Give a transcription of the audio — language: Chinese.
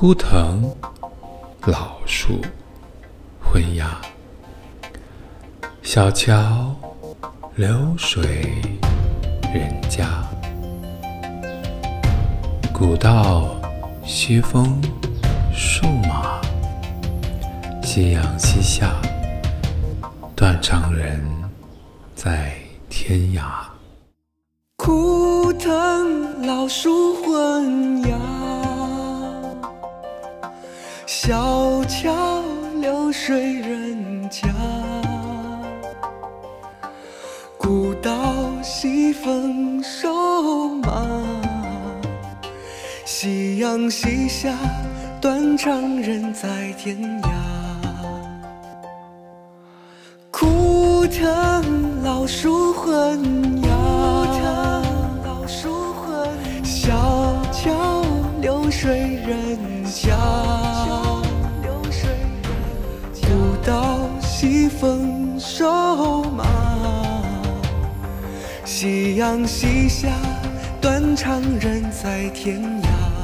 枯藤老树昏鸦，小桥流水人家，古道西风瘦马，夕阳西下，断肠人在天涯。枯藤老树昏小桥流水人家，古道西风瘦马，夕阳西下，断肠人在天涯。枯藤老树昏鸦，小桥流水人家，风瘦马，夕阳西下，断肠人在天涯。